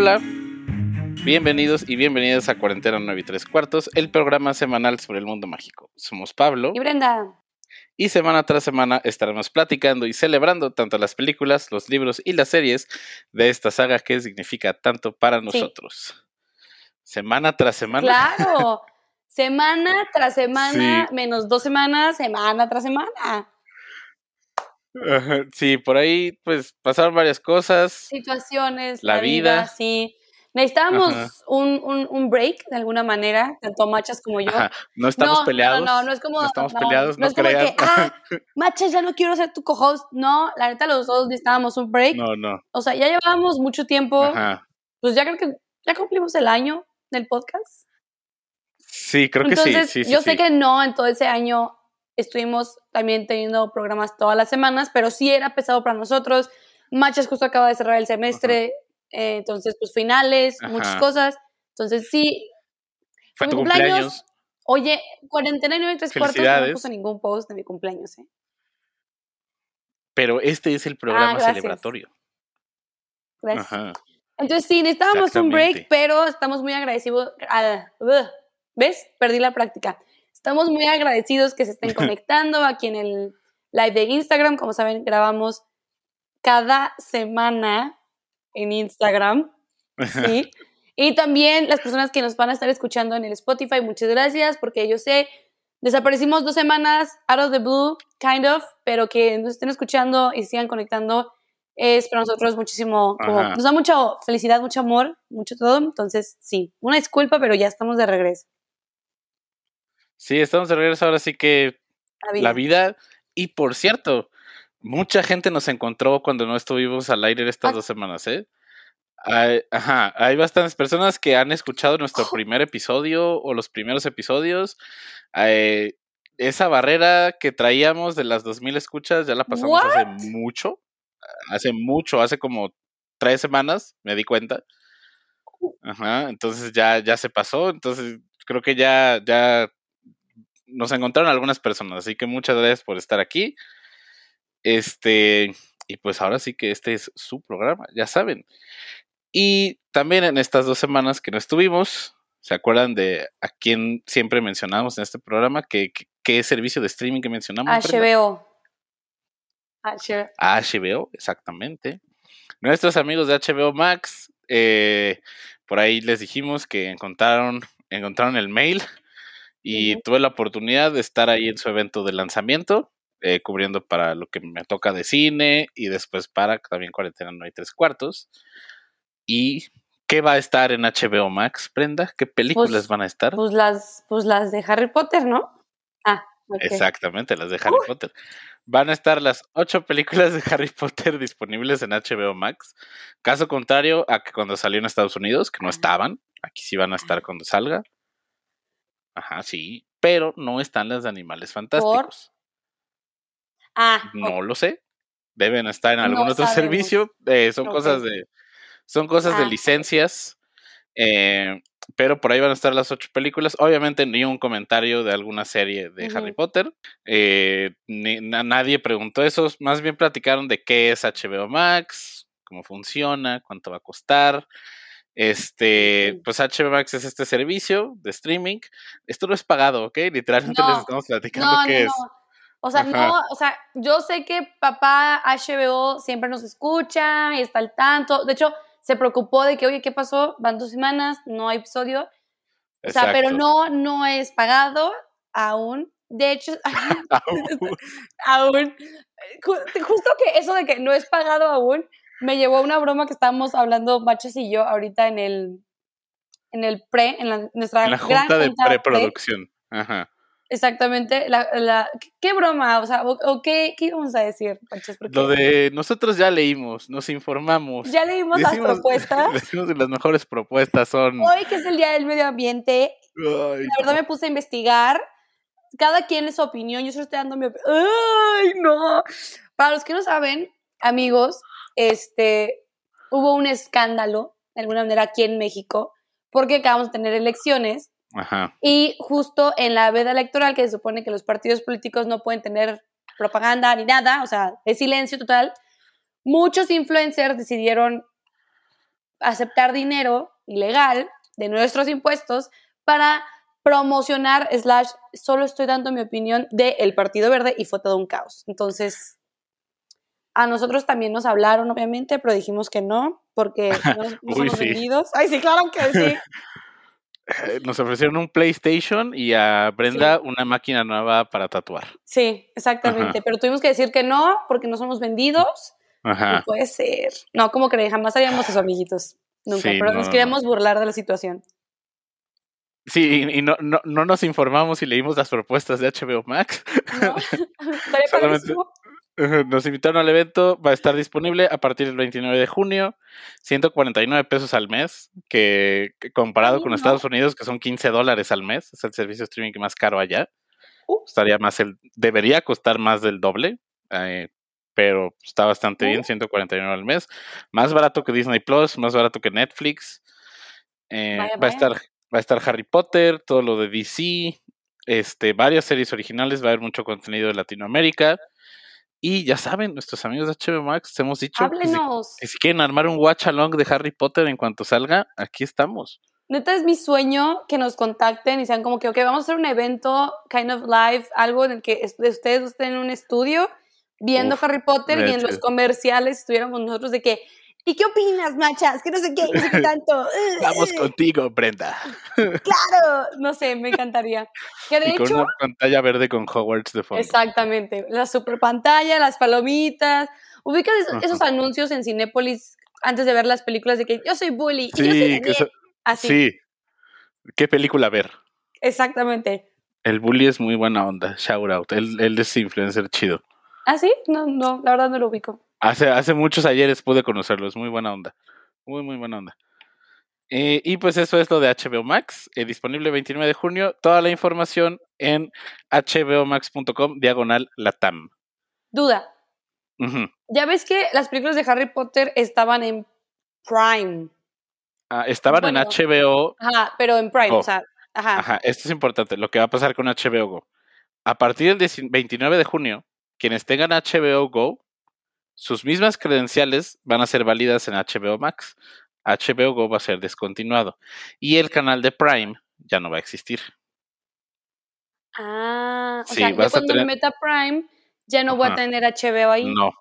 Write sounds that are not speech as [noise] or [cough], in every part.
Hola, bienvenidos y bienvenidas a Cuarentena 9 y 3 cuartos, el programa semanal sobre el mundo mágico. Somos Pablo. Y Brenda. Y semana tras semana estaremos platicando y celebrando tanto las películas, los libros y las series de esta saga que significa tanto para nosotros. Semana tras semana. Claro, [laughs] semana tras semana, menos dos semanas, semana tras semana. Sí, por ahí pues pasaron varias cosas. Situaciones, la, vida. sí. Necesitábamos un, un, un, break de alguna manera, tanto machas como yo. No estamos peleados. No, no, no es como. No estamos peleados, no, es como que, ah, [laughs] machas, ya no quiero ser tu co-host. No, la neta, los dos necesitábamos un break. No, no. O sea, ya llevábamos mucho tiempo. Ajá. Pues ya creo que ya cumplimos el año del podcast. Sí, creo que sí. sí, sí yo sí. sé que no, en todo ese año estuvimos también teniendo programas todas las semanas, pero sí era pesado para nosotros. Machas justo acaba de cerrar el semestre, eh, entonces pues finales, Ajá. muchas cosas. Entonces sí. Fue mi tu cumpleaños. Oye, 49 y tres cuartos no me puse ningún post de mi cumpleaños, ¿eh? Pero este es el programa Ah, gracias. celebratorio. Gracias. Ajá. Entonces sí, necesitábamos un break, pero estamos muy agradecidos. ah, ¿Ves? Perdí la práctica. Estamos muy agradecidos que se estén [laughs] conectando aquí en el live de Instagram. Como saben, grabamos cada semana en Instagram. Sí. [laughs] Y también las personas que nos van a estar escuchando en el Spotify, muchas gracias, porque yo sé, desaparecimos dos semanas, out of the blue, kind of, pero que nos estén escuchando y sigan conectando es para nosotros muchísimo, como, nos da mucha felicidad, mucho amor, mucho todo. Entonces, sí, una disculpa, pero ya estamos de regreso. Sí, estamos de regreso ahora sí que La vida. la vida. Y por cierto, mucha gente nos encontró cuando no estuvimos al aire estas Ah. dos semanas, ¿eh? Hay, ajá, hay bastantes personas que han escuchado nuestro primer episodio o los primeros episodios. Eh, esa barrera que traíamos de las 2000 escuchas ya la pasamos hace mucho. Hace mucho, hace como tres semanas, me di cuenta. Ajá, entonces ya, ya se pasó. Entonces creo que ya, ya nos encontraron algunas personas. Así que muchas gracias por estar aquí. Este, y pues ahora sí que este es su programa, ya saben. Y también en estas dos semanas que no estuvimos, ¿se acuerdan de a quién siempre mencionamos en este programa? ¿Qué, qué, qué servicio de streaming que mencionamos? HBO. HBO. A HBO, exactamente. Nuestros amigos de HBO Max, eh, por ahí les dijimos que encontraron, encontraron el mail y tuve la oportunidad de estar ahí en su evento de lanzamiento, eh, cubriendo para lo que me toca de cine y después para también cuarentena no hay tres cuartos. ¿Y qué va a estar en HBO Max, Brenda? ¿Qué películas Pues- van a estar? Pues las, pues las de Harry Potter, ¿no? Ah. Exactamente, las de Harry Potter. Van a estar las ocho películas de Harry Potter disponibles en HBO Max. Caso contrario a que cuando salió en Estados Unidos, que no estaban. Aquí sí van a estar cuando salga. Ajá, sí. Pero no están las de Animales Fantásticos. Ah, No lo sé. Deben estar en algún No otro [laughs] sabemos. servicio. Eh, son cosas de. Son cosas de Ah. licencias. eh, pero por ahí van a estar las ocho películas. Obviamente ni un comentario de alguna serie de. Harry Potter. eh, ni- na- nadie preguntó eso. Más bien platicaron de qué es HBO Max, cómo funciona, cuánto va a costar. Este, pues HBO Max es este servicio de streaming. Esto no es pagado, ¿ok? Literalmente les No. estamos platicando no, qué no. es. O sea, Ajá. no, o sea, yo sé que papá HBO siempre nos escucha y está al tanto. De hecho, se preocupó de que, oye, ¿qué pasó? Van dos semanas, no hay episodio. O sea, pero no, no es pagado aún. De hecho, [laughs] [laughs] Aún. aún. Ju- Justo que eso de que no es pagado aún me llevó una broma que estábamos hablando Machos y yo ahorita en el en el pre, en la, nuestra En la gran junta de preproducción. Ajá. Exactamente, la, la, ¿qué- ¿qué broma? O sea, o, o qué, ¿qué íbamos a decir, Machos? Porque Lo de nosotros ya leímos, nos informamos. ya leímos las propuestas. [laughs] Decimos que las mejores propuestas son. Hoy que es el Día del Medio Ambiente, Ay, la verdad me puse a investigar. Cada quien es su opinión. Yo solo estoy dando mi opinión. ¡Ay, no! Para los que no saben, amigos, este, hubo un escándalo, de alguna manera, aquí en México, porque acabamos de tener elecciones Ajá. y justo en la veda electoral, que se supone que los partidos políticos no pueden tener propaganda ni nada, o sea, es silencio total, muchos influencers decidieron aceptar dinero ilegal de nuestros impuestos para promocionar, slash, solo estoy dando mi opinión del Partido Verde y fue todo un caos. Entonces, a nosotros también nos hablaron, obviamente, pero dijimos que no, porque [laughs] no, no Uy, somos sí. vendidos. Ay, sí, claro que sí. [laughs] Eh, Nos ofrecieron un PlayStation y a Brenda una máquina nueva para tatuar. Sí, exactamente. Pero tuvimos que decir que no, porque no somos vendidos. No Ajá. puede ser. No, como que jamás haríamos eso, amiguitos. Nunca. Sí, pero no, nos no, queríamos burlar de la situación. Sí, y y no, no, no nos informamos y leímos las propuestas de HBO Max. ¿No? [laughs] Solamente- [laughs] Nos invitaron al evento, va a estar disponible a partir del 29 de junio, 149 pesos al mes, que, que comparado Ay, con no. Estados Unidos, que son 15 dólares al mes, es el servicio de streaming más caro allá. Uh. Estaría más el, debería costar más del doble, eh, pero está bastante Uh. bien, 149 al mes. Más barato que Disney Plus, más barato que Netflix. Eh, Vaya, va, a estar, va a estar Harry Potter, todo lo de DC, este, varias series originales, va a haber mucho contenido de Latinoamérica. Y ya saben, nuestros amigos de HBO Max, hemos dicho que si, que si quieren armar un watch along de Harry Potter en cuanto salga, aquí estamos. Neta es mi sueño que nos contacten y sean como que, ok, vamos a hacer un evento, kind of live, algo en el que es- de ustedes estén en un estudio viendo Uf, Harry Potter y en los comerciales estuviéramos nosotros de que, ¿y qué opinas, machas? Que no sé qué, no sé qué tanto. [laughs] Vamos uh, contigo, Brenda. [laughs] Claro, no sé, me encantaría. Que de Y con hecho, una pantalla verde con Hogwarts de fondo. exactamente, la super pantalla, las palomitas. Ubicas esos, esos anuncios en Cinépolis antes de ver las películas de que yo soy bully y yo soy Sí, que eso- Así, sí. ¿Qué película ver? exactamente. El bully es muy buena onda. Shout out. Él, él es influencer chido. ¿Ah, sí? No, no, la verdad no lo ubico. Hace, hace muchos ayeres pude conocerlo. Es muy buena onda. Muy, muy buena onda. Eh, y pues eso es lo de HBO Max. eh, disponible 29 de junio. Toda la información en hbomax.com diagonal latam. Duda. Ya ves que las películas de Harry Potter estaban en Prime. Ah, estaban Bueno. en HBO. Ajá, pero en Prime, Go. o sea, ajá. Ajá, esto es importante. Lo que va a pasar con HBO Go. A partir del 19 29 de junio, quienes tengan HBO Go, sus mismas credenciales van a ser válidas en HBO Max. HBO Go va a ser descontinuado. Y el canal de Prime ya no va a existir. Ah, o Sí, sea, yo a cuando tener- me meta Prime ya no voy a Ajá. tener HBO ahí. No.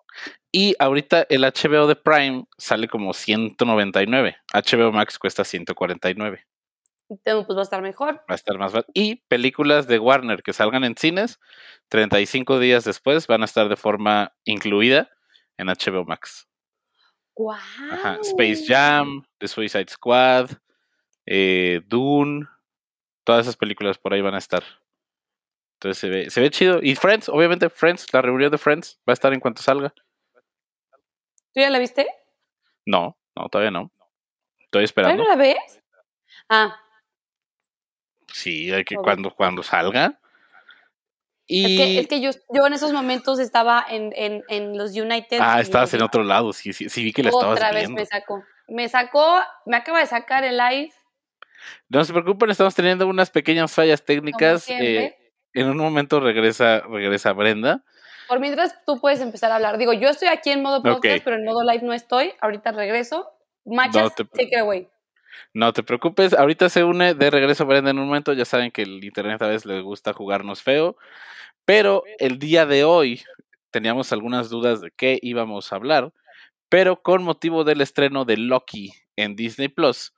Y ahorita el HBO de Prime sale como 199. HBO Max cuesta 149. Entonces, pues va a estar mejor. Va a estar más barato. Y películas de Warner que salgan en cines, 35 días después van a estar de forma incluida en HBO Max. Ajá. Space Jam, The Suicide Squad, eh, Dune, todas esas películas por ahí van a estar. Entonces se ve, se ve chido. Y Friends, obviamente Friends, la reunión de Friends va a estar en cuanto salga. ¿Tú ya la viste? No, no, todavía no. Estoy ¿Todavía esperando. no la ves? Ah, Sí, hay que cuando, cuando salga. Y... es que, es que yo, yo en esos momentos estaba en, en, en los United. ah, estabas en otro lado, sí, sí, sí vi que la estabas Otra vez viendo. me sacó. Me sacó, me acaba de sacar el live. No se preocupen, estamos teniendo unas pequeñas fallas técnicas. eh, en un momento regresa, regresa Brenda. Por mientras tú puedes empezar a hablar. Digo, yo estoy aquí en modo podcast, pero en modo live no estoy. Ahorita regreso. Machas, No te take it away. No te preocupes, ahorita se une de regreso Brenda en un momento. Ya saben que el internet a veces le gusta jugarnos feo. Pero el día de hoy teníamos algunas dudas de qué íbamos a hablar. Pero con motivo del estreno de Loki en Disney Plus,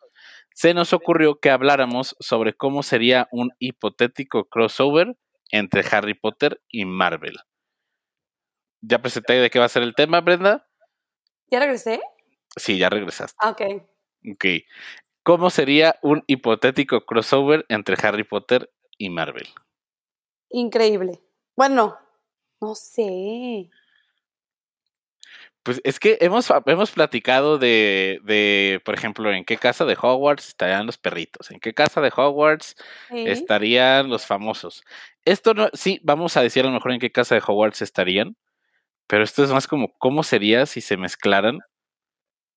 se nos ocurrió que habláramos sobre cómo sería un hipotético crossover entre Harry Potter y Marvel. ¿Ya presenté de qué va a ser el tema, Brenda? ¿Ya regresé? Sí, ya regresaste. Ah, ok. Ok. ¿Cómo sería un hipotético crossover entre Harry Potter y Marvel? Increíble. Bueno, no sé. Pues es que hemos, hemos platicado de, de, por ejemplo, en qué casa de Hogwarts estarían los perritos, en qué casa de Hogwarts Sí. estarían los famosos. Esto no, sí, vamos a decir a lo mejor en qué casa de Hogwarts estarían, pero esto es más como cómo sería si se mezclaran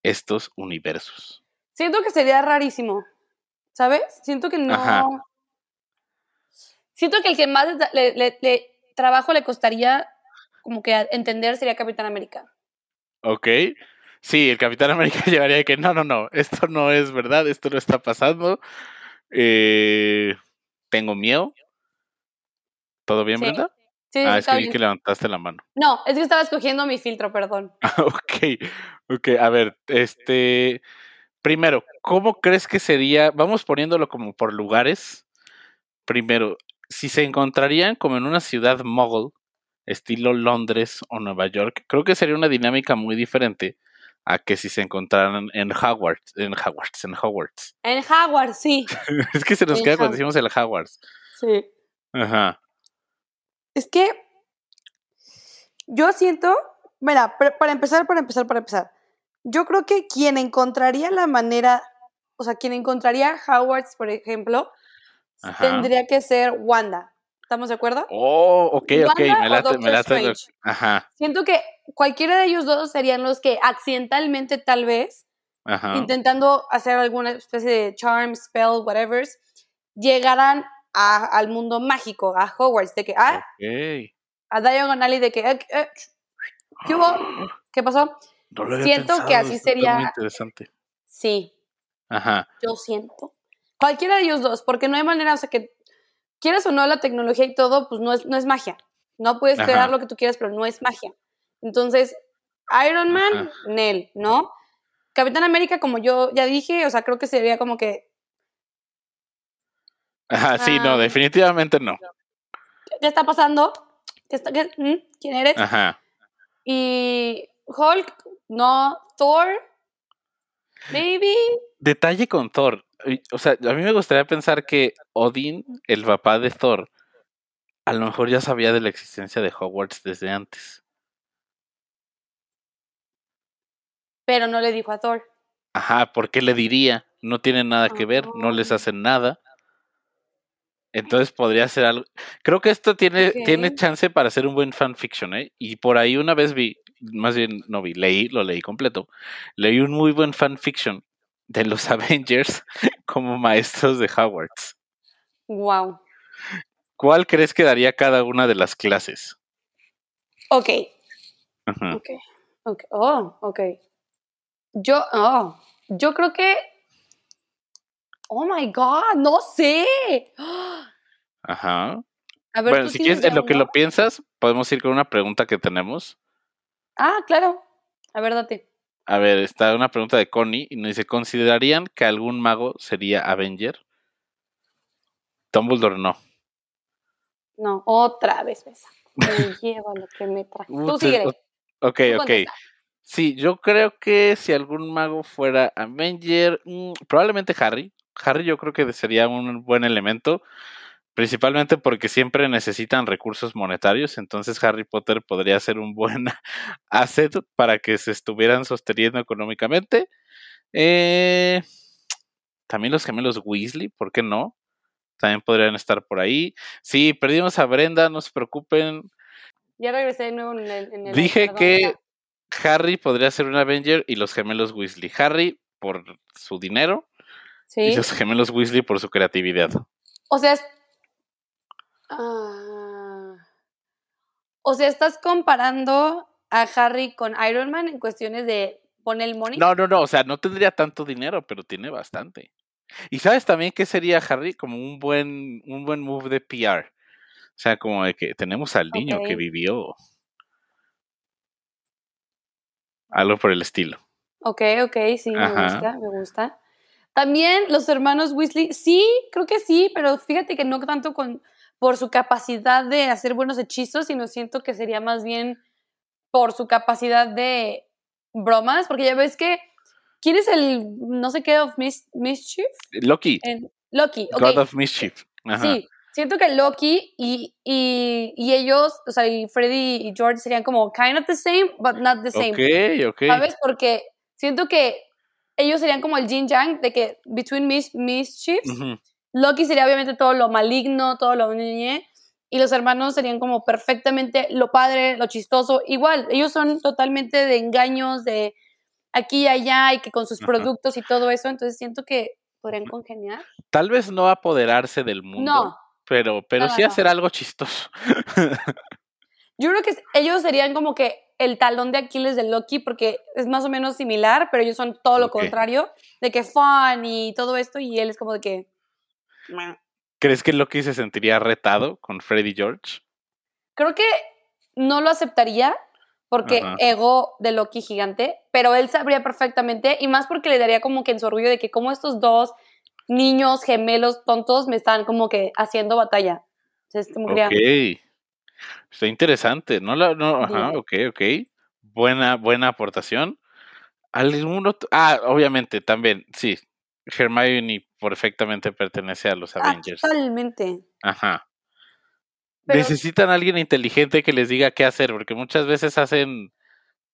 estos universos. Siento que sería rarísimo. ¿Sabes? Siento que no. Ajá. Siento que el que más le, le- le- trabajo le costaría como que entender sería Capitán América. ¿Ok? Sí, el Capitán América [laughs] llevaría de que no, no, no, esto no es verdad, esto no está pasando. Eh, tengo miedo. ¿Todo bien, Sí. Brenda? Sí, ah, es que vi bien. que levantaste la mano. No, es que estaba escogiendo mi filtro, perdón. [laughs] ok, ok, a ver, este, primero, ¿cómo crees que sería? Vamos poniéndolo como por lugares. Primero, si se encontrarían como en una ciudad mogul, estilo Londres o Nueva York, creo que sería una dinámica muy diferente a que si se encontraran en Hogwarts, en Hogwarts, en Hogwarts. En Howard, sí. [laughs] es que se nos En queda cuando decimos el Hogwarts. Sí. Ajá. Es que yo siento, mira, para empezar, para empezar, para empezar, yo creo que quien encontraría la manera, o sea, quien encontraría Howards, por ejemplo, Ajá. tendría que ser Wanda. ¿Estamos de acuerdo? Oh, ok, ok, Wanda me o late, me late. Ajá, Siento que cualquiera de ellos dos serían los que accidentalmente, tal vez, ajá. intentando hacer alguna especie de charm, spell, whatever, llegaran a- al mundo mágico, a Hogwarts, de que, ah, Ok. a Diagon Alley, de que, eh, eh, ¿qué hubo? ¿Qué pasó? No lo había Siento que así sería- Muy interesante. Sí, Ajá. yo siento. Cualquiera de ellos dos, porque no hay manera, o sea, que quieras o no la tecnología y todo, pues no es, no es magia. No puedes Ajá. crear lo que tú quieras, pero no es magia. Entonces, Iron Man, Ajá. Nel, ¿no? Capitán América, como yo ya dije, o sea, creo que sería como que Ajá, sí, no, Ah. definitivamente no. ¿qué está pasando? ¿Qué está, qué- mm? ¿Quién eres? Ajá. Y Hulk, no, Thor, maybe. Detalle con Thor. O sea, a mí me gustaría pensar que Odin, el papá de Thor, a lo mejor ya sabía de la existencia de Hogwarts desde antes. Pero no le dijo a Thor. Ajá, ¿por qué le diría? No tienen nada que ver, no les Ah. hacen nada. Entonces podría ser algo. Creo que esto tiene, tiene chance para ser un buen fanfiction, ¿eh? Y por ahí una vez vi, más bien no vi, leí, lo leí completo. Leí un muy buen fanfiction de los [laughs] Avengers como maestros de Hogwarts. Wow. ¿Cuál crees que daría cada una de las clases? Ok, ok, ok. Oh, ok. Yo, oh, yo creo que. Oh my God, no sé. Ajá. A ver, Bueno, ¿tú si quieres, en lo que lo piensas, podemos ir con una pregunta que tenemos. Ah, claro. A ver, date. A ver, está una pregunta de Connie y nos dice: ¿Considerarían que algún mago sería Avenger? Dumbledore no. No, otra vez esa. Me [laughs] lleva lo que me trajo. Tú síguele. Ok, tú ok. contesta. Sí, yo creo que si algún mago fuera Avenger, mm, probablemente Harry. Harry yo creo que sería un buen elemento, principalmente porque siempre necesitan recursos monetarios, entonces Harry Potter podría ser un buen [laughs] asset para que se estuvieran sosteniendo económicamente. Eh, también los gemelos Weasley, ¿por qué no? También podrían estar por ahí. Sí, perdimos a Brenda, no se preocupen. Ya regresé de nuevo en el. en el- Dije perdón, que. Harry podría ser un Avenger y los gemelos Weasley. Harry por su dinero y los gemelos Weasley por su creatividad. O sea, Ah. o sea, estás comparando a Harry con Iron Man en cuestiones de poner el money. No, no, no, o sea, no tendría tanto dinero, pero tiene bastante. Y sabes también que sería Harry como un buen, un buen move de PR. O sea, como de que tenemos al niño que vivió. Algo por el estilo. Ok, ok, sí, me gusta, me gusta. También los hermanos Weasley, sí, creo que sí, pero fíjate que no tanto con por su capacidad de hacer buenos hechizos, sino siento que sería más bien por su capacidad de bromas, porque ya ves que ¿quién es el no sé qué of mis- mischief? Loki, En- Loki, ok. God of Mischief. Ajá. Sí, siento que Loki y, y, y ellos, o sea, y Freddy y George serían como kind of the same, but not the same. Ok, ok. ¿Sabes? Porque siento que ellos serían como el yin yang de que between mis, mischiefs, Ujú. Loki sería obviamente todo lo maligno, todo lo ñe, y los hermanos serían como perfectamente lo padre, lo chistoso. Igual, ellos son totalmente de engaños, de aquí y allá, y que con sus Ajá. productos y todo eso, entonces siento que podrían congeniar. Tal vez no apoderarse del mundo, No, pero, pero No, sí no. hacer algo chistoso. [laughs] yo creo que ellos serían como que el talón de Aquiles de Loki porque es más o menos similar, pero ellos son todo lo contrario, de que fun y todo esto y él es como de que. ¿Crees que Loki se sentiría retado con Freddy George? creo que no lo aceptaría porque Ajá. ego de Loki gigante, pero él sabría perfectamente y más porque le daría como que en su orgullo de que como estos dos niños gemelos tontos me están como que haciendo batalla. Entonces, como que Ok. Está interesante. No la, no, ajá, ok, ok. Buena, buena aportación. ¿Algún otro? Ah, obviamente, también, sí. Hermione perfectamente pertenece a los ah, Avengers. totalmente. Ajá. Pero Necesitan a alguien inteligente que les diga qué hacer, porque muchas veces hacen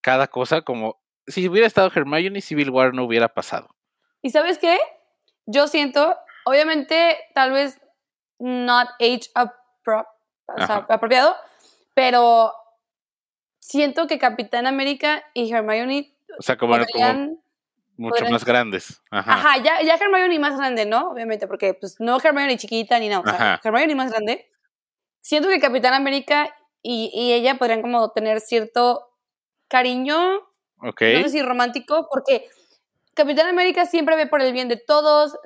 cada cosa como si hubiera estado Hermione, Civil War no hubiera pasado. ¿Y sabes qué? Yo siento, obviamente, tal vez not age appro- o sea, Ajá. apropiado, pero siento que Capitán América y Hermione O sea, como, como podrían... mucho más grandes. Ajá. Ajá, ya, ya Hermione más grande, ¿no? Obviamente, porque pues no Hermione chiquita ni nada, o sea. Hermione más grande. Siento que Capitán América y, y ella podrían como tener cierto cariño Ok. no sé si romántico, porque Capitán América siempre ve por el bien de todos,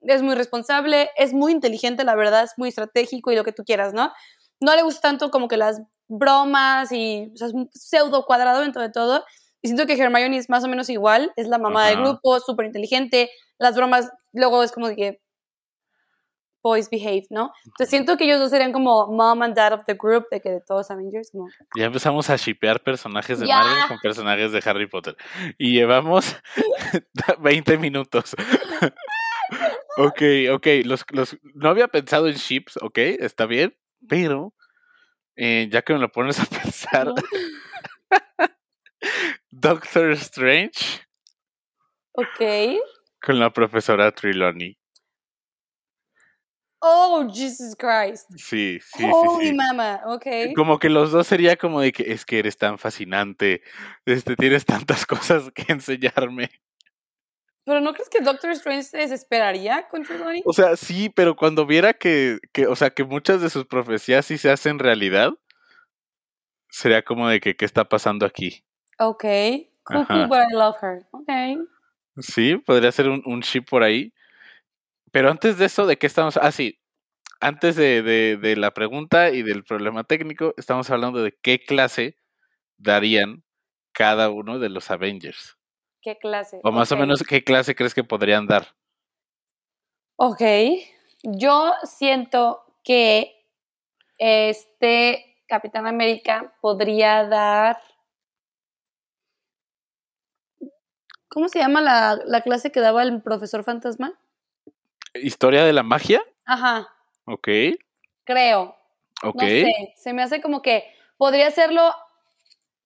es muy responsable, es muy inteligente, la verdad, es muy estratégico y lo que tú quieras, ¿no? No le gusta tanto como que las bromas y o sea, es un pseudo cuadrado dentro de todo. Y siento que Hermione es más o menos igual, es la mamá del grupo, súper inteligente, las bromas luego es como de que boys behave, ¿no? Entonces siento que ellos dos serían como mom and dad of the group, de que de todos Avengers, como... Ya empezamos a shipear personajes de Ya. Marvel con personajes de Harry Potter. Y llevamos [laughs] 20 minutos. [laughs] ok, ok. Los, los, no había pensado en ships, ok, está bien. Pero, eh, ya que me lo pones a [laughs] pensar. Doctor Strange Ok. con la profesora Trelawney. Oh, Jesus Christ. Sí, sí, sí, Holy sí. mama, ok. Como que los dos sería como de que es que eres tan fascinante, este, tienes tantas [laughs] cosas que enseñarme. Pero ¿no crees que Doctor Strange se desesperaría con Trelawney? O sea, sí, pero cuando viera que, que, o sea, que muchas de sus profecías sí se hacen realidad, sería como de que, ¿qué está pasando aquí? Ok. Cool, but I love her. Ok. Sí, podría ser un, un ship por ahí. Pero antes de eso, ¿de qué estamos? Ah, sí. Antes de, de, de la pregunta y del problema técnico, estamos hablando de qué clase darían cada uno de los Avengers. ¿Qué clase? O más o menos, ¿qué clase crees que podrían dar? Ok. Yo siento que este Capitán América podría dar. ¿Cómo se llama la, la clase que daba el profesor fantasma? ¿Historia de la magia? Ajá, Ok, creo. ok. No sé, se me hace como que podría serlo,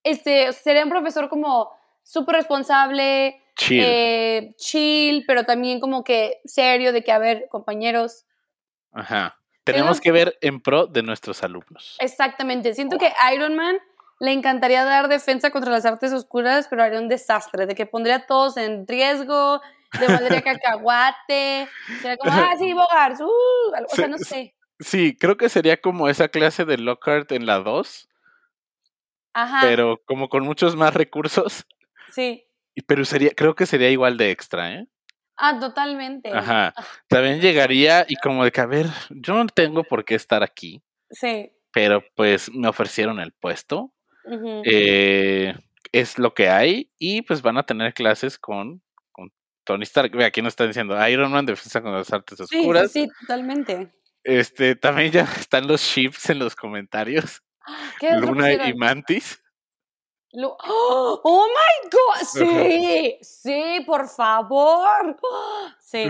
este, sería un profesor como súper responsable, Chill. eh, chill, pero también como que serio, de que, a ver, compañeros, Ajá. Tenemos Tenemos- que ver en pro de nuestros alumnos. exactamente, siento que Iron Man le encantaría dar defensa contra las artes oscuras, pero haría un desastre, de que pondría a todos en riesgo, le valdría cacahuate, sería como, ah, sí, Bogart, uh, o sea, no sé, Sí, creo que sería como esa clase de Lockhart en la 2, ajá, pero como con muchos más recursos. sí, Pero sería, creo que sería igual de extra, ¿eh? ah, totalmente, Ajá. También llegaría y como de que, a ver, yo no tengo por qué estar aquí, sí, pero pues me ofrecieron el puesto. Eh, es lo que hay y pues van a tener clases con, con Tony Stark. Ve, aquí nos está diciendo Iron Man, defensa con las artes Sí, sí, oscuras. sí, totalmente. Este, también ya [laughs] están los ships en los comentarios. [gasps] ¿Qué es lo que Luna y? Mantis. Lu- ¡Oh, oh my god! [laughs] Sí, sí, por favor. [gasps] Sí,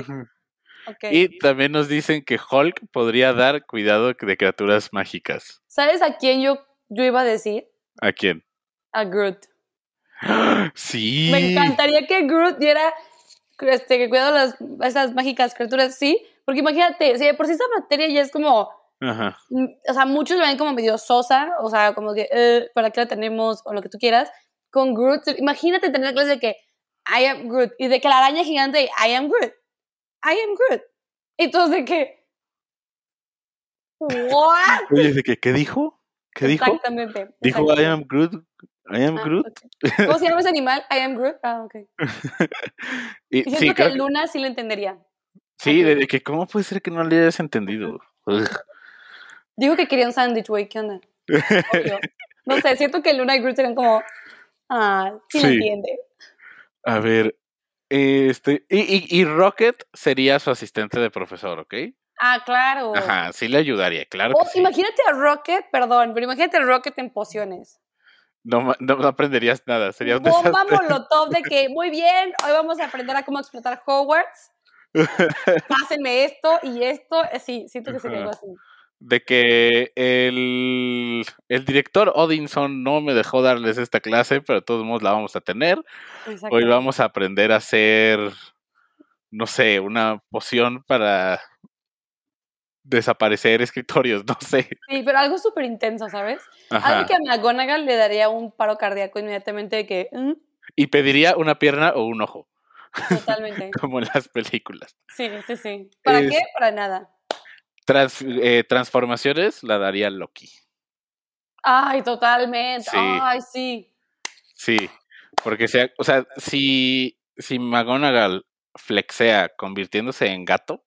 ok. Y también nos dicen que Hulk podría dar cuidado de criaturas mágicas. ¿Sabes a quién yo, yo iba a decir? ¿A quién? A Groot. [gasps] Sí. Me encantaría que Groot diera este, que cuidado las esas mágicas criaturas, sí. Porque imagínate, si de por sí esa materia ya es como. Ajá. mm, O sea, muchos la ven como medio sosa, o sea, como que, eh, ¿para qué la tenemos? O lo que tú quieras. Con Groot, imagínate tener clase de que I am Groot y de que la araña gigante, I am Groot. I am Groot. Y todos de que. [laughs] ¿What? Oye, ¿de qué, qué dijo? ¿Qué dijo? Exactamente. Dijo. I am Groot. I am Ah, Groot. ¿Cómo se llama ese animal? I am Groot. Ah, ok. [laughs] Y, siento sí, que creo Luna sí lo entendería. sí, de, de que cómo puede ser que no le hayas entendido. Dijo que quería un sándwich, güey. ¿Qué onda? Obvio. No sé, siento que Luna y Groot serían como. Ah, sí, lo entiende. A ver, este, y, y, y Rocket sería su asistente de profesor, ¿ok? Ah, claro. Ajá, sí le ayudaría, claro O que sí. imagínate a Rocket, perdón, pero imagínate a Rocket en pociones. No, no, no aprenderías nada, sería un Bomba molotov de que, [laughs] muy bien, hoy vamos a aprender a cómo explotar Hogwarts. Pásenme esto y esto. Eh, Sí, siento que sería algo así. De que el, el director Odinson no me dejó darles esta clase, pero de todos modos la vamos a tener. Hoy vamos a aprender a hacer, no sé, una poción para desaparecer escritorios, [laughs] no sé. Sí, pero algo súper intenso, ¿sabes? Ajá. Algo que a McGonagall le daría un paro cardíaco inmediatamente de que, "Mm, Y pediría una pierna o un ojo, totalmente. [laughs] como en las películas. Sí, sí, sí. ¿Para Es- qué? Para nada. Trans- eh, transformaciones la daría Loki. Ay, totalmente. Sí. Ay, sí. Sí, porque sea, o sea, si, si McGonagall flexea convirtiéndose en gato,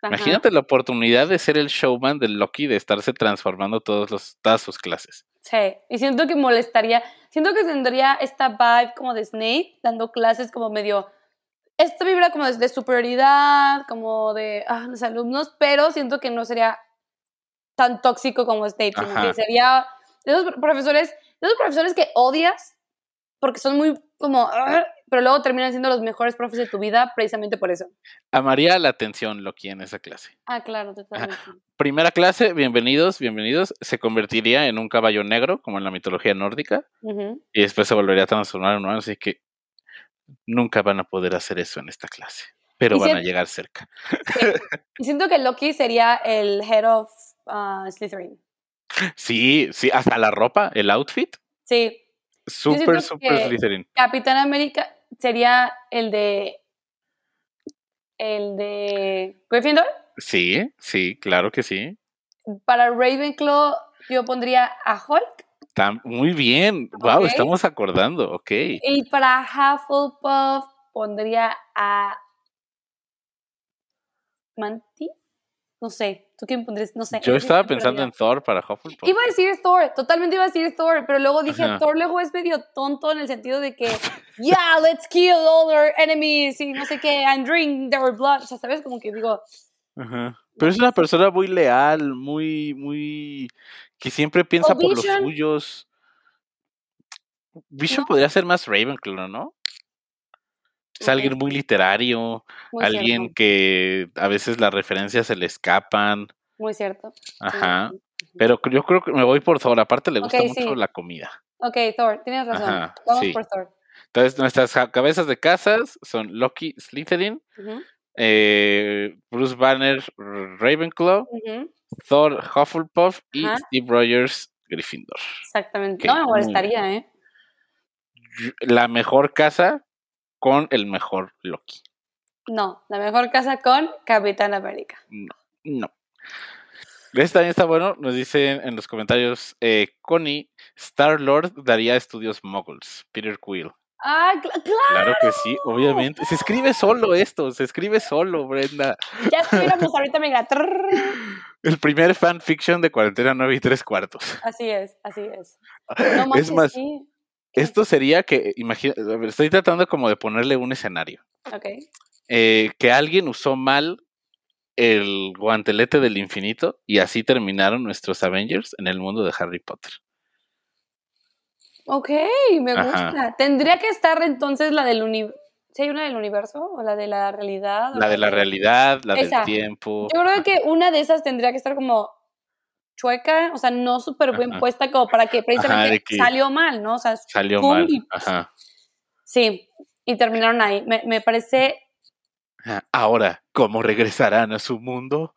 Ajá. imagínate la oportunidad de ser el showman del Loki, de estarse transformando todos los, todas sus clases. Sí, y siento que molestaría, siento que tendría esta vibe como de Snape, dando clases como medio, esta vibra como de, de superioridad, como de ah, los alumnos, pero siento que no sería tan tóxico como Snape, sino Ajá. que sería de esos profesores, de esos profesores que odias porque son muy como, pero luego terminan siendo los mejores profes de tu vida precisamente por eso. Amaría la atención Loki en esa clase. Ah, claro, totalmente. Primera clase, bienvenidos, bienvenidos. Se convertiría en un caballo negro, como en la mitología nórdica, y después se volvería a transformar en humano, así que nunca van a poder hacer eso en esta clase, pero Y van a llegar cerca. Y siento que Loki sería el head of ah, Slytherin. Sí, sí, hasta la ropa, el outfit, Sí, súper, súper Slytherin. Capitán América sería el de. El de. Gryffindor. Sí, sí, claro que sí. Para Ravenclaw, yo pondría a Hulk. Muy bien. Wow, estamos acordando. Ok. Y para Hufflepuff, pondría a. Mantis. No sé. ¿Tú quién pondrías? No sé. Yo estaba pensando en. Thor para Hufflepuff. Iba a decir Thor, totalmente iba a decir Thor, pero luego dije, Ajá. Thor luego es medio tonto en el sentido de que, yeah, let's kill all our enemies y no sé qué, and drink their blood. O sea, ¿sabes? Como que digo, Ajá. Pero es una persona muy leal, muy, muy. que siempre piensa por los suyos. Vision No. podría ser más Ravenclaw, ¿no? Es alguien muy literario, muy alguien cierto, que a veces las referencias se le escapan. muy cierto. Ajá. Sí. Pero yo creo que me voy por Thor. Aparte, le gusta mucho sí. la comida. Ok, Thor, tienes razón. Ajá, Vamos sí. por Thor. Entonces, nuestras ca- cabezas de casas son Loki Slytherin, eh, Bruce Banner Ravenclaw, Thor Hufflepuff y. Steve Rogers Gryffindor. Exactamente. No me molestaría, ¿eh? La mejor casa con el mejor Loki. No, la mejor casa con Capitán América. No. Este también está bueno. Nos dicen en los comentarios, eh, Connie, Star Lord daría estudios Muggles. Peter Quill. Ah, cl- claro. Claro que sí, obviamente. Se escribe solo esto, se escribe solo, Brenda. Ya estuviéramos ahorita, mira. El primer fanfiction de cuarentena 9 y 3 cuartos. Así es, así es. [laughs] No manches, es más, sí. Esto sería que, imagina, a ver, estoy tratando como de ponerle un escenario. Ok. Eh, que alguien usó mal el guantelete del infinito y así terminaron nuestros Avengers en el mundo de Harry Potter. Ok, me Ajá. gusta. Tendría que estar entonces la del universo. ¿Sí hay una del universo? ¿O la de la realidad? ¿O La de la realidad, la Esa. del tiempo. Yo creo que una de esas tendría que estar como chueca, o sea, no súper bien Ajá. puesta como para que precisamente que- salió mal, ¿no? O sea, Salió mal. y- Ajá. sí, y terminaron ahí. Me, me parece... Ahora, ¿cómo regresarán a su mundo?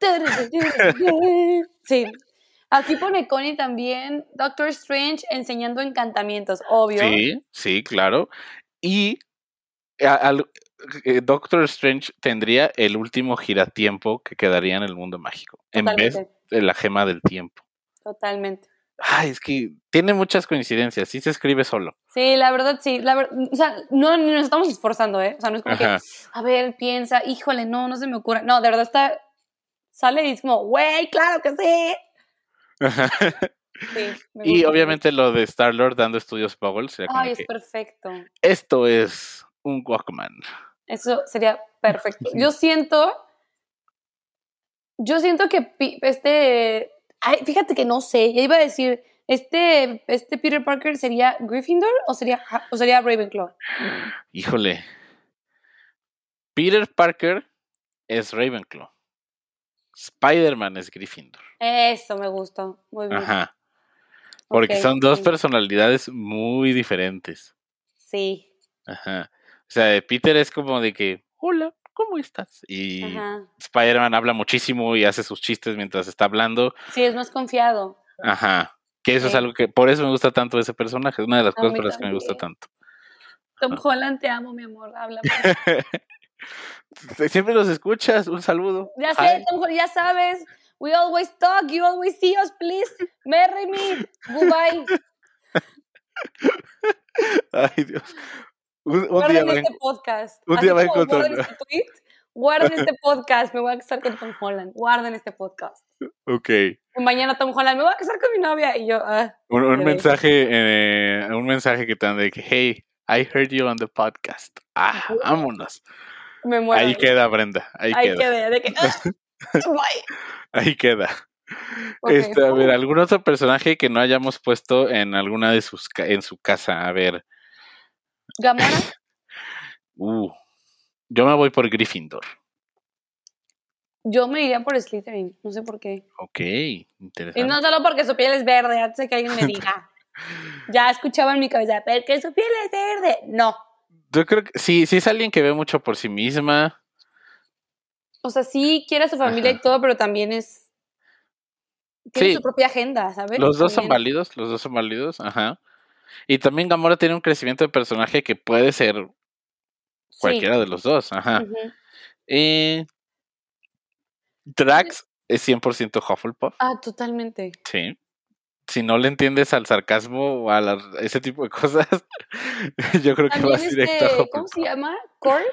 [laughs] Sí. Aquí pone Connie también, Doctor Strange enseñando encantamientos, obvio. Sí, sí, claro. Y al- eh, Doctor Strange tendría el último giratiempo que quedaría en el mundo mágico, en vez Totalmente, de la gema del tiempo. totalmente. Ay, es que tiene muchas coincidencias, sí se escribe solo. Sí, la verdad sí, la verdad, o sea, no ni nos estamos esforzando, ¿eh? O sea, no es como Ajá. que, a ver, piensa, híjole, no, no se me ocurre. No, de verdad está, sale y es como, güey, claro que sí. [laughs] Sí, y obviamente lo de Star-Lord dando estudios Bubble sería como Ay, es que, perfecto. esto es un Walkman. Eso sería perfecto. Yo siento, yo siento que este, ay, fíjate que no sé, ya iba a decir, este, este Peter Parker sería Gryffindor o sería, o sería Ravenclaw. Híjole. Peter Parker es Ravenclaw. Spider-Man es Gryffindor. Eso me gustó, muy bien. Ajá. Porque son dos sí. personalidades muy diferentes. Sí, Ajá. O sea, Peter es como de que, hola, ¿cómo estás? Y. Spider-Man habla muchísimo y hace sus chistes mientras está hablando. Sí, es más confiado. Ajá. Que eso es algo que, por eso me gusta tanto ese personaje. Es una de las cosas por las que me gusta tanto. Tom Holland, te amo, mi amor. Habla. [laughs] Siempre los escuchas. Un saludo. Ya sé, Tom Holland, ya sabes. We always talk, you always see us, please. Marry me. Goodbye. [laughs] Ay, Dios. Un, un día Guarden este podcast. un día va a encontrar- Guarden este tweet, guarden este [laughs] podcast. Me voy a casar con Tom Holland. Guarden este podcast. Ok. Y mañana Tom Holland, me voy a casar con mi novia. Y yo, ah, Un, mensaje, eh, un mensaje que te dan de que, hey, I heard you on the podcast. Ah, vámonos. me muero. Ahí queda, Brenda. Ahí Ahí queda. De que, ah. [laughs] Ahí queda. Este, a ver, algún otro personaje que no hayamos puesto en alguna de sus en su casa. A ver. Gamora, [laughs] Uh, yo me voy por Gryffindor. yo me iría por Slytherin. No sé por qué. Ok, Y interesante. no solo porque su piel es verde, antes de que alguien me diga. [laughs] Ya escuchaba en mi cabeza, pero que su piel es verde. No. Yo creo que sí, sí es alguien que ve mucho por sí misma. O sea, sí quiere a su familia y todo, pero también es. Tiene Sí. su propia agenda, ¿sabes? Los dos son válidos, los dos son válidos, ajá. Y también Gamora tiene un crecimiento de personaje que puede ser Sí. cualquiera de los dos, ajá. Ujú. Eh, Drax es 100% Hufflepuff, Ah, totalmente. sí. Si no le entiendes al sarcasmo o a la- ese tipo de [laughs] cosas, yo creo que vas directo a este, ¿cómo Hufflepuff. se llama? Core.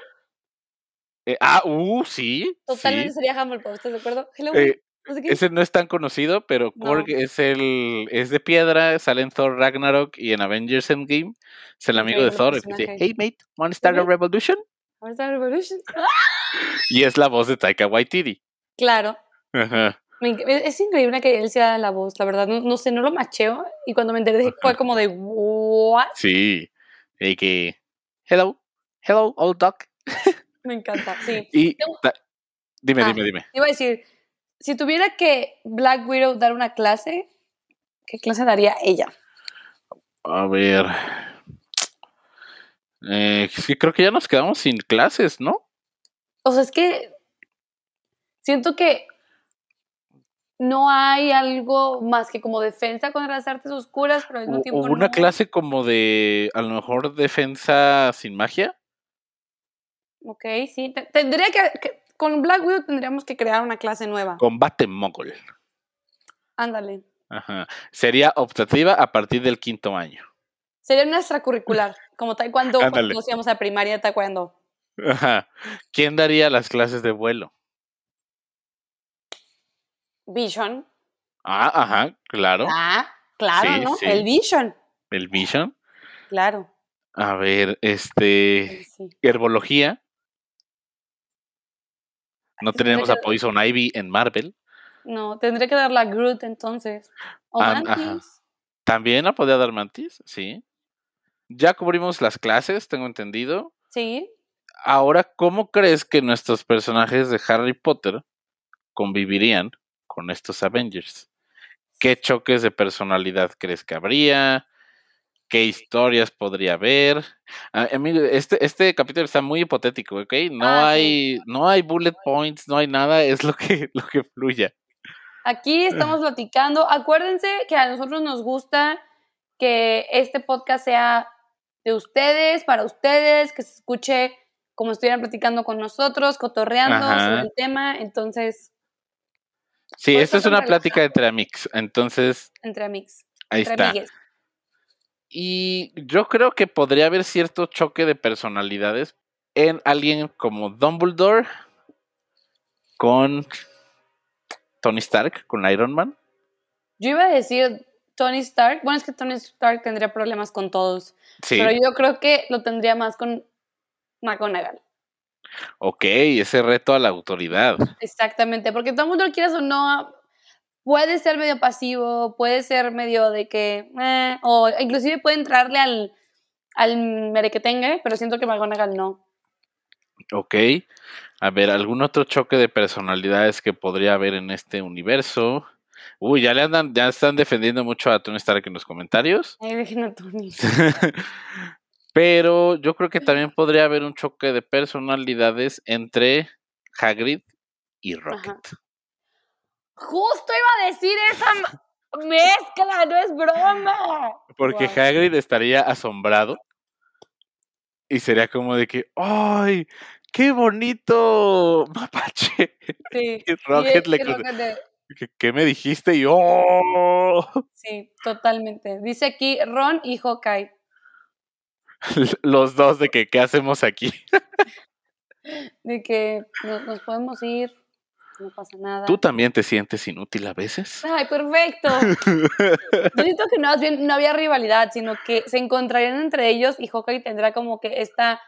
Eh, ah, uh, sí. Totalmente sí. sería Hufflepuff, ¿estás de acuerdo? Hello. Eh, no sé qué. ese no es tan conocido, pero No. Korg es el es de piedra, sale en Thor Ragnarok y en Avengers Endgame. Es el amigo de Thor, el que dice, hey mate, wanna start a revolution? Revolution. [laughs] Y es la voz de Taika Waititi. Claro. Ajá. Es increíble que él sea la voz, la verdad. No, no sé, no lo macheo. Y cuando me enteré fue como de, ¿what? Sí. Y que, hello, hello, old duck. Me encanta, sí. [laughs] Y Tengo- dime, Ah. dime, dime. Iba a decir, si tuviera que Black Widow dar una clase, ¿qué clase daría ella? A ver. Eh, sí, creo que ya nos quedamos sin clases, ¿no? O sea, es que siento que no hay algo más que como defensa contra las artes oscuras, pero al mismo tiempo Hubo una no. clase como de, a lo mejor, defensa sin magia. Ok, sí. te- Tendría que, que- con Black Widow tendríamos que crear una clase nueva. Combate mogol. Ándale. Ajá. Sería optativa a partir del quinto año. Sería una extracurricular, [laughs] como taekwondo Ándale. cuando íbamos a primaria de taekwondo. Ajá. ¿Quién daría las clases de vuelo? Vision. Ah, ajá, claro. Ah, claro, Sí, ¿no? sí. El Vision. El Vision. Claro. A ver, este. Sí. Herbología. No tenemos a Poison Ivy en Marvel. No, tendría que dar la Groot entonces. O Ah, Mantis. ajá. También la podía dar Mantis, sí. Ya cubrimos las clases, tengo entendido. Sí. Ahora, ¿cómo crees que nuestros personajes de Harry Potter convivirían con estos Avengers? ¿Qué choques de personalidad crees que habría? ¿Qué historias podría haber? Ah, amigo, este, este capítulo está muy hipotético, ¿ok? No Ah, sí. hay, no hay bullet points, no hay nada, es lo que, [laughs] lo que fluya. Aquí estamos platicando. Acuérdense que a nosotros nos gusta que este podcast sea de ustedes, para ustedes, que se escuche como estuvieran platicando con nosotros, cotorreando Ajá. sobre el tema. Entonces, Sí, esto eso es una plática entre amigos, entonces entre amigos. Ahí entre está. amigues. Y yo creo que podría haber cierto choque de personalidades en alguien como Dumbledore con Tony Stark, con Iron Man. Yo iba a decir Tony Stark. Bueno, es que Tony Stark tendría problemas con todos. Sí, Pero yo creo que lo tendría más con McGonagall. ok, ese reto a la autoridad. Exactamente, porque todo el mundo, quieras o no, puede ser medio pasivo, puede ser medio de que, eh, o inclusive puede entrarle al, al merequetengue, pero siento que McGonagall no. Ok. A ver, ¿algún otro choque de personalidades que podría haber en este universo? Uy, ya le andan, ya están defendiendo mucho a Tony Stark en los comentarios. Ay, dejen a Tony. [laughs] Pero yo creo que también podría haber un choque de personalidades entre Hagrid y Rocket. Justo iba a decir esa mezcla, no es broma. Porque. Hagrid estaría asombrado y sería como de que, ¡ay! ¡Qué bonito! [laughs] Mapache. Sí. Y Rocket Y- le y Rocket de- ¿Qué, qué me dijiste? Y ¡oh! Sí, totalmente. Dice aquí Ron y Hawkeye. [laughs] Los dos de que, ¿qué hacemos aquí? [laughs] De que nos, nos podemos ir, no pasa nada. ¿Tú también te sientes inútil a veces? Ay, perfecto. Yo siento que no, había rivalidad, sino que se encontrarían entre ellos y Hawkeye tendrá como que esta,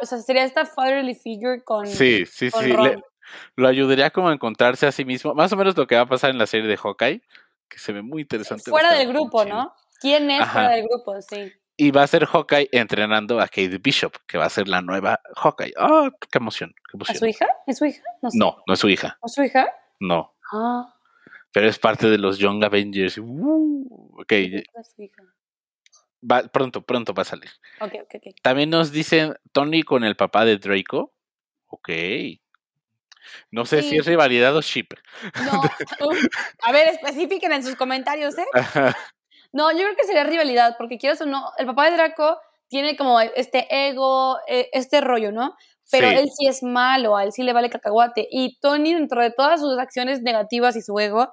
o sea, sería esta fatherly figure con, Sí, sí, con sí. Ron. le- lo ayudaría como a encontrarse a sí mismo. Más o menos lo que va a pasar en la serie de Hawkeye, que se ve muy interesante. fuera del grupo. ¿no? ¿Quién es Ajá. fuera del grupo? Sí. Y va a ser Hawkeye entrenando a Kate Bishop, que va a ser la nueva Hawkeye. ¡Ah! ¡Qué emoción! ¡Qué ¿A emoción! su hija? ¿Es su hija? No sé. No, no es su hija. ¿A su hija? No. Ah, Pero es parte de los Young Avengers. ¡Uh! ok, ¿es su hija? va- pronto, pronto va a salir. Ok, ok, ok. También nos dicen Tony con el papá de Draco. Ok. No sé si es rivalidad o ship. No, [laughs] a ver, especifiquen en sus comentarios, ¿eh? No, yo creo que sería rivalidad, porque quieras o no, el papá de Draco tiene como este ego, eh, este rollo, ¿no? Pero Sí. él sí es malo, a él sí le vale cacahuate. Y Tony, dentro de todas sus acciones negativas y su ego,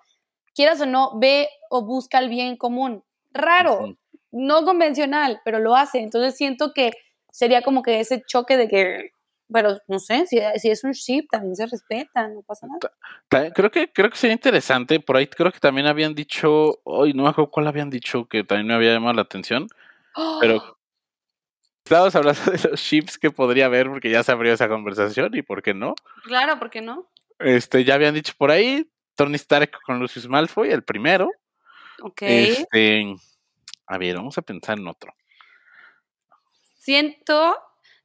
quieras o no, ve o busca el bien común. Raro, no convencional, pero lo hace. Entonces siento que sería como que ese choque de que, pero no sé, si, si es un ship, también se respeta, no pasa nada. Creo que, creo que sería interesante. Por ahí creo que también habían dicho. Hoy no me acuerdo cuál habían dicho que también me había llamado la atención. Pero estábamos hablando [laughs] de los ships que podría haber, porque ya se abrió esa conversación y por qué no. Claro, ¿por qué no? Este, ya habían dicho por ahí. Tony Stark con Lucius Malfoy, el primero. Ok. Este, a ver, vamos a pensar en otro. Siento,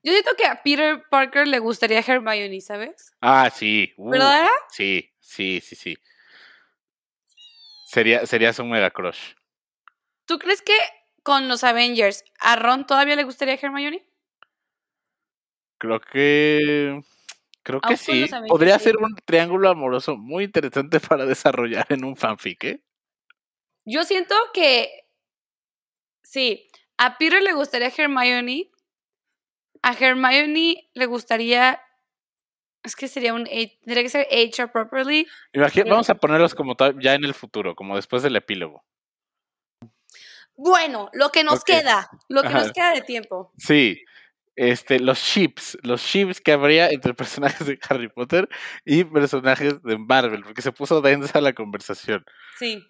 yo siento que a Peter Parker le gustaría Hermione, ¿sabes? Ah, sí. uh, ¿Verdad? Sí, sí, sí, sí. Sería, sería su mega crush. ¿Tú crees que con los Avengers a Ron todavía le gustaría Hermione? Creo que. Creo que sí. Podría ser un triángulo amoroso muy interesante [laughs] para desarrollar en un fanfic, ¿eh? Yo siento que sí, a Peter le gustaría Hermione, a Hermione le gustaría es que sería un tendría que ser HR properly. Imagina- Pero- vamos a ponerlos como ya en el futuro, como después del epílogo. Bueno, lo que nos queda, lo que nos queda de tiempo. Sí. Este, los ships, los ships que habría entre [laughs] personajes de Harry Potter y personajes de Marvel, porque se puso densa la conversación. Sí.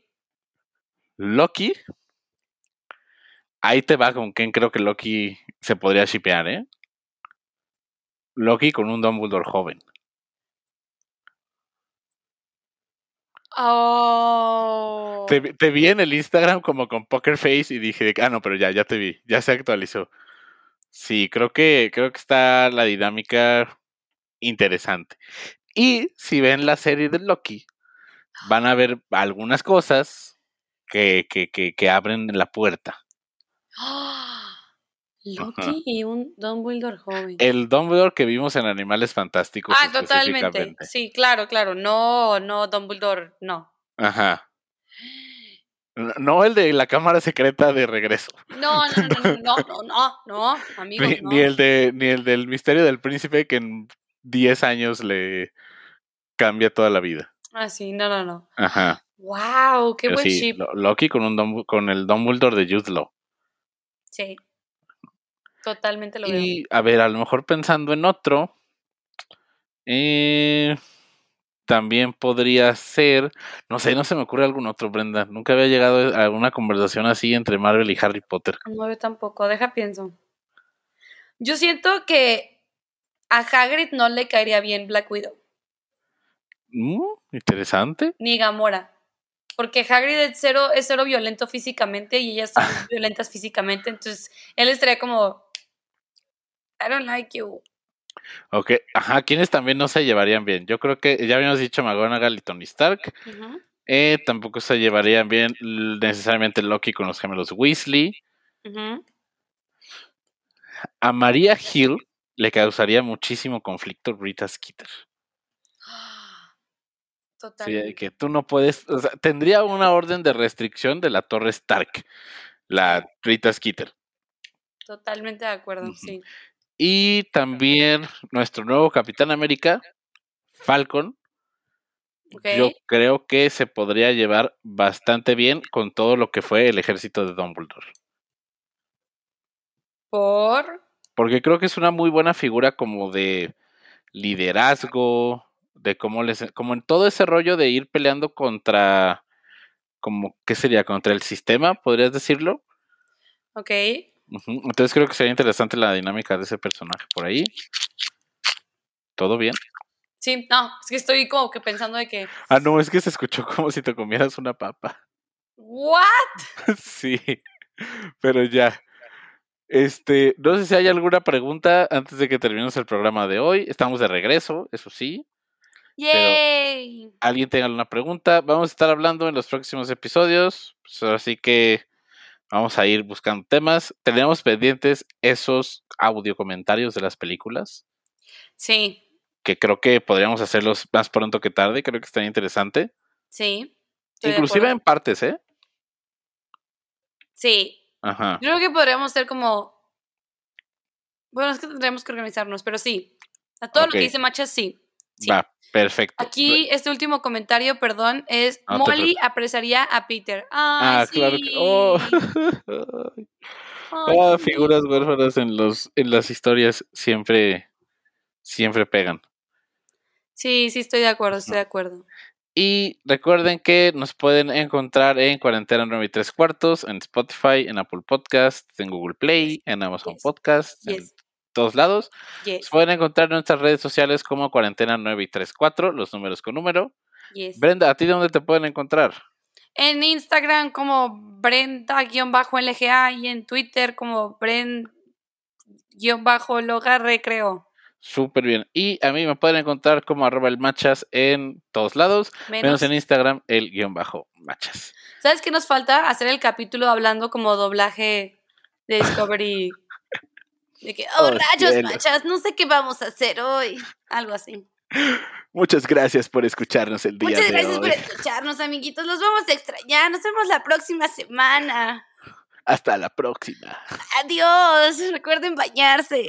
Loki. Ahí te va con quién creo que Loki se podría shipear, ¿eh? Loki con un Dumbledore joven. Oh. Te, vi- te vi en el Instagram como con Poker Face y dije, ah, no, pero ya, ya te vi, ya se actualizó. Sí, creo que, creo que está la dinámica interesante. Y si ven la serie de Loki, van a ver algunas cosas que, que, que, que abren la puerta. ¡Ah! Loki Ajá. y un Dumbledore joven. El Dumbledore que vimos en Animales Fantásticos. ah, totalmente. Sí, claro, claro. No, no, Dumbledore, no. Ajá. No- el de la cámara secreta de regreso. No, no, no, no, no, no, no, [laughs] amigos, Ni, no. ni el de, ni el del misterio del príncipe que en 10 años le cambia toda la vida. Ah, sí, no, no, no. Ajá. ¡Wow! ¡Qué Yo buen sí, chip! Lo- Loki con, un con el Dumbledore de Jude Law. Sí. Totalmente lo veo. Y a ver, a lo mejor pensando en otro, eh, también podría ser, no sé, no se me ocurre algún otro, Brenda. Nunca había llegado a alguna conversación así entre Marvel y Harry Potter. No, yo tampoco. Deja pienso. Yo siento que a Hagrid no le caería bien Black Widow, Mm, interesante. ni Gamora. Porque Hagrid es cero, es cero violento físicamente y ellas son violentas físicamente. Entonces, él estaría como, I don't like you. Ok, ajá, quienes también no se llevarían bien. Yo creo que ya habíamos dicho McGonagall y Tony Stark. Ujú, Eh, tampoco se llevarían bien necesariamente Loki con los gemelos Weasley. A Maria Hill le causaría muchísimo conflicto Rita Skeeter. [gasps] Sí, Totalmente. que tú no puedes, o sea, tendría una orden de restricción de la Torre Stark, la Rita Skeeter. Totalmente de acuerdo, sí. Y también nuestro nuevo Capitán América, Falcon, yo creo que se podría llevar bastante bien con todo lo que fue el ejército de Dumbledore. Por. Porque creo que es una muy buena figura como de liderazgo, de cómo les, como en todo ese rollo de ir peleando contra, como, ¿qué sería? Contra el sistema, podrías decirlo. Ok. Entonces creo que sería interesante la dinámica de ese personaje por ahí. ¿Todo bien? Sí, no, es que estoy como que pensando de que. Ah, no, es que se escuchó como si te comieras una papa. ¿What? [laughs] sí, pero ya. Este, no sé si hay alguna pregunta antes de que terminemos el programa de hoy. Estamos de regreso, eso sí. ¡Yay! alguien tenga alguna pregunta, vamos a estar hablando en los próximos episodios. pues, así que vamos a ir buscando temas. Tenemos pendientes esos audio comentarios de las películas, Sí, que creo que podríamos hacerlos más pronto que tarde. Creo que estaría interesante. sí. Inclusive en partes, ¿eh? Sí. Ajá. Yo creo que podríamos ser como. Bueno, es que tendríamos que organizarnos, pero sí. A todo lo Ok. que dice Macha, sí. Sí. Va, perfecto. Aquí, este último comentario, perdón, es No Molly apreciaría a Peter. Ah, ¡Ay, claro que. [laughs] sí! Oh. Ah, figuras huérfanas en los en las historias siempre siempre pegan. Sí, sí, estoy de acuerdo, estoy de acuerdo. Y recuerden que nos pueden encontrar en Cuarentena 9 y 3 cuartos, en Spotify, en Apple Podcasts, en Google Play, en Amazon Yes. Podcasts, en Yes, todos lados. yes, pueden encontrar en nuestras redes sociales como Cuarentena 9 y 3 4, los números con número. yes. Brenda, ¿a ti dónde te pueden encontrar? En Instagram como Brenda-LGA y en Twitter como Bren-Logarre, creo. Súper bien. Y a mí me pueden encontrar como arroba el machas en todos lados, menos, Menos. en Instagram el guion bajo machas. ¿Sabes qué nos falta? Hacer el capítulo hablando como doblaje de Discovery. De que, oh, Oh, rayos, cielo. machas, no sé qué vamos a hacer hoy. Algo así. Muchas gracias por escucharnos el día Muchas de gracias hoy. por escucharnos, amiguitos. Los vamos a extrañar. Nos vemos la próxima semana. Hasta la próxima. Adiós. Recuerden bañarse.